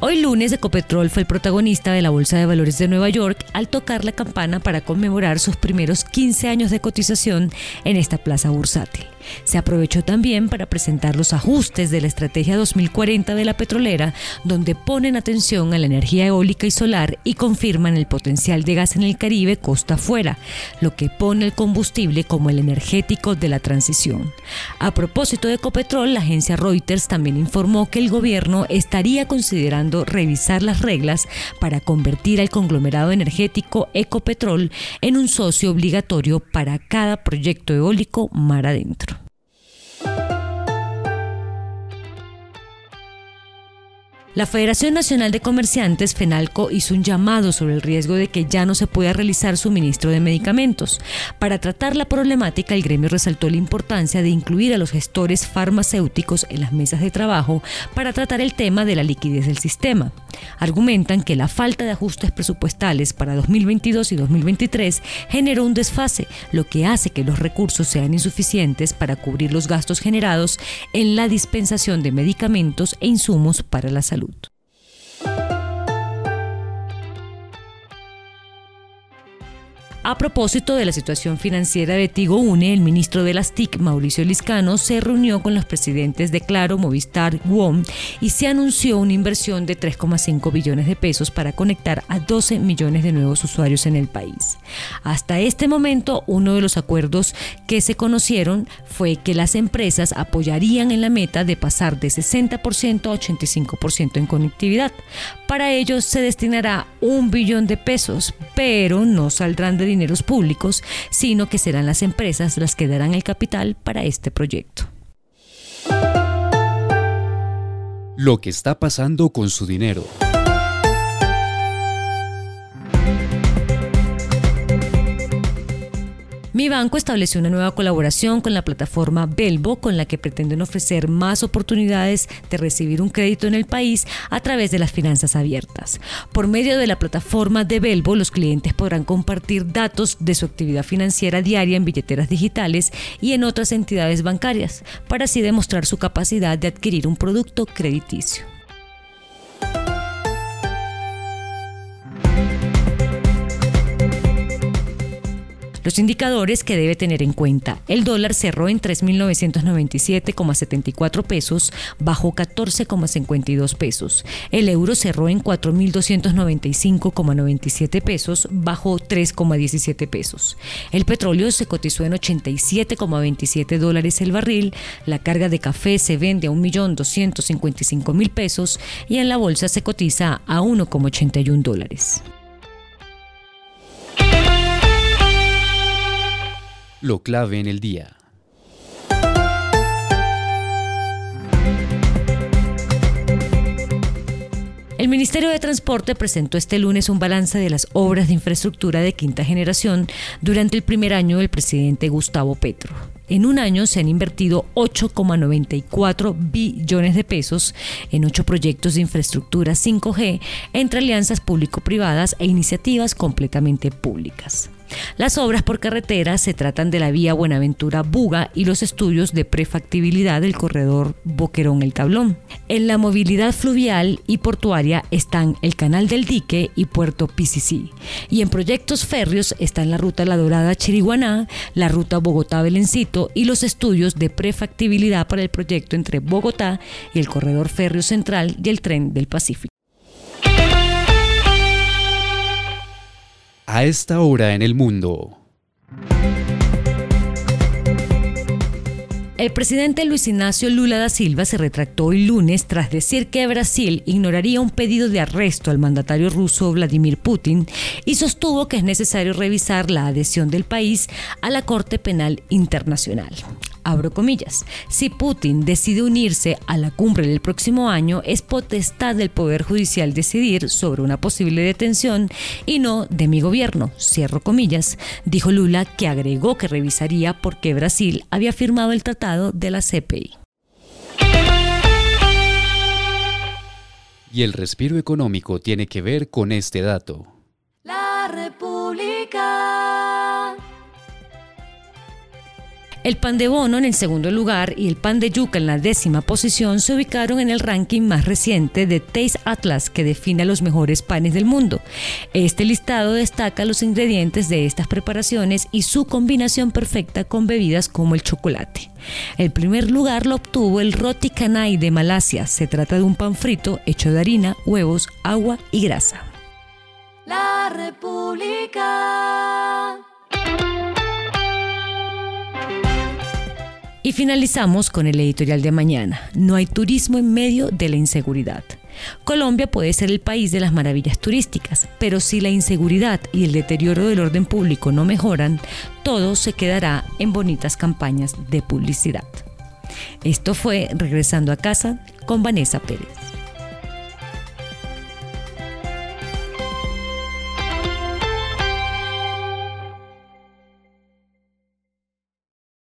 Hoy lunes Ecopetrol fue el protagonista de la Bolsa de Valores de Nueva York al tocar la campana para conmemorar sus primeros 15 años de cotización en esta plaza bursátil. Se aprovechó también para presentar los ajustes de la Estrategia 2040 de la petrolera, donde ponen atención a la energía eólica y solar y confirman el potencial de gas en el Caribe costa afuera, lo que pone el combustible como el energético de la transición. A propósito de Ecopetrol, la agencia Reuters también informó que el gobierno estaría considerando revisar las reglas para convertir al conglomerado energético Ecopetrol en un socio obligatorio para cada proyecto eólico mar adentro. La Federación Nacional de Comerciantes, FENALCO, hizo un llamado sobre el riesgo de que ya no se pueda realizar suministro de medicamentos. Para tratar la problemática, el gremio resaltó la importancia de incluir a los gestores farmacéuticos en las mesas de trabajo para tratar el tema de la liquidez del sistema. Argumentan que la falta de ajustes presupuestales para 2022 y 2023 generó un desfase, lo que hace que los recursos sean insuficientes para cubrir los gastos generados en la dispensación de medicamentos e insumos para la salud. tut. A propósito de la situación financiera de Tigo Une, el ministro de las TIC, Mauricio Liscano, se reunió con los presidentes de Claro, Movistar, WOM y se anunció una inversión de 3,5 billones de pesos para conectar a 12 millones de nuevos usuarios en el país. Hasta este momento, uno de los acuerdos que se conocieron fue que las empresas apoyarían en la meta de pasar de 60% a 85% en conectividad. Para ello se destinará un billón de pesos, pero no saldrán de dinero públicos, sino que serán las empresas las que darán el capital para este proyecto. Lo que está pasando con su dinero. Mi banco estableció una nueva colaboración con la plataforma Belbo, con la que pretenden ofrecer más oportunidades de recibir un crédito en el país a través de las finanzas abiertas. Por medio de la plataforma de Belbo, los clientes podrán compartir datos de su actividad financiera diaria en billeteras digitales y en otras entidades bancarias, para así demostrar su capacidad de adquirir un producto crediticio. Los indicadores que debe tener en cuenta. El dólar cerró en 3.997,74 pesos, bajó 14,52 pesos. El euro cerró en 4.295,97 pesos, bajó 3,17 pesos. El petróleo se cotizó en 87,27 dólares el barril. La carga de café se vende a 1.255.000 pesos y en la bolsa se cotiza a 1,81 dólares. Lo clave en el día. El Ministerio de Transporte presentó este lunes un balance de las obras de infraestructura de quinta generación durante el primer año del presidente Gustavo Petro. En un año se han invertido 8,94 billones de pesos en ocho proyectos de infraestructura 5G entre alianzas público-privadas e iniciativas completamente públicas. Las obras por carretera se tratan de la vía Buenaventura-Buga y los estudios de prefactibilidad del corredor Boquerón-El Tablón. En la movilidad fluvial y portuaria están el Canal del Dique y Puerto Picicí. Y en proyectos férreos están la ruta La Dorada-Chiriguaná, la ruta Bogotá-Belencito y los estudios de prefactibilidad para el proyecto entre Bogotá y el corredor férreo central y el tren del Pacífico. A esta hora en el mundo. El presidente Luis Ignacio Lula da Silva se retractó el lunes tras decir que Brasil ignoraría un pedido de arresto al mandatario ruso Vladimir Putin y sostuvo que es necesario revisar la adhesión del país a la Corte Penal Internacional. Abro comillas. Si Putin decide unirse a la cumbre del próximo año, es potestad del Poder Judicial decidir sobre una posible detención y no de mi gobierno. Cierro comillas. Dijo Lula que agregó que revisaría por qué Brasil había firmado el tratado de la CPI. Y el respiro económico tiene que ver con este dato. La El pan de bono en el segundo lugar y el pan de yuca en la décima posición se ubicaron en el ranking más reciente de Taste Atlas que define los mejores panes del mundo. Este listado destaca los ingredientes de estas preparaciones y su combinación perfecta con bebidas como el chocolate. El primer lugar lo obtuvo el roti canai de Malasia. Se trata de un pan frito hecho de harina, huevos, agua y grasa. La República. Y finalizamos con el editorial de mañana. No hay turismo en medio de la inseguridad. Colombia puede ser el país de las maravillas turísticas, pero si la inseguridad y el deterioro del orden público no mejoran, todo se quedará en bonitas campañas de publicidad. Esto fue Regresando a casa con Vanessa Pérez.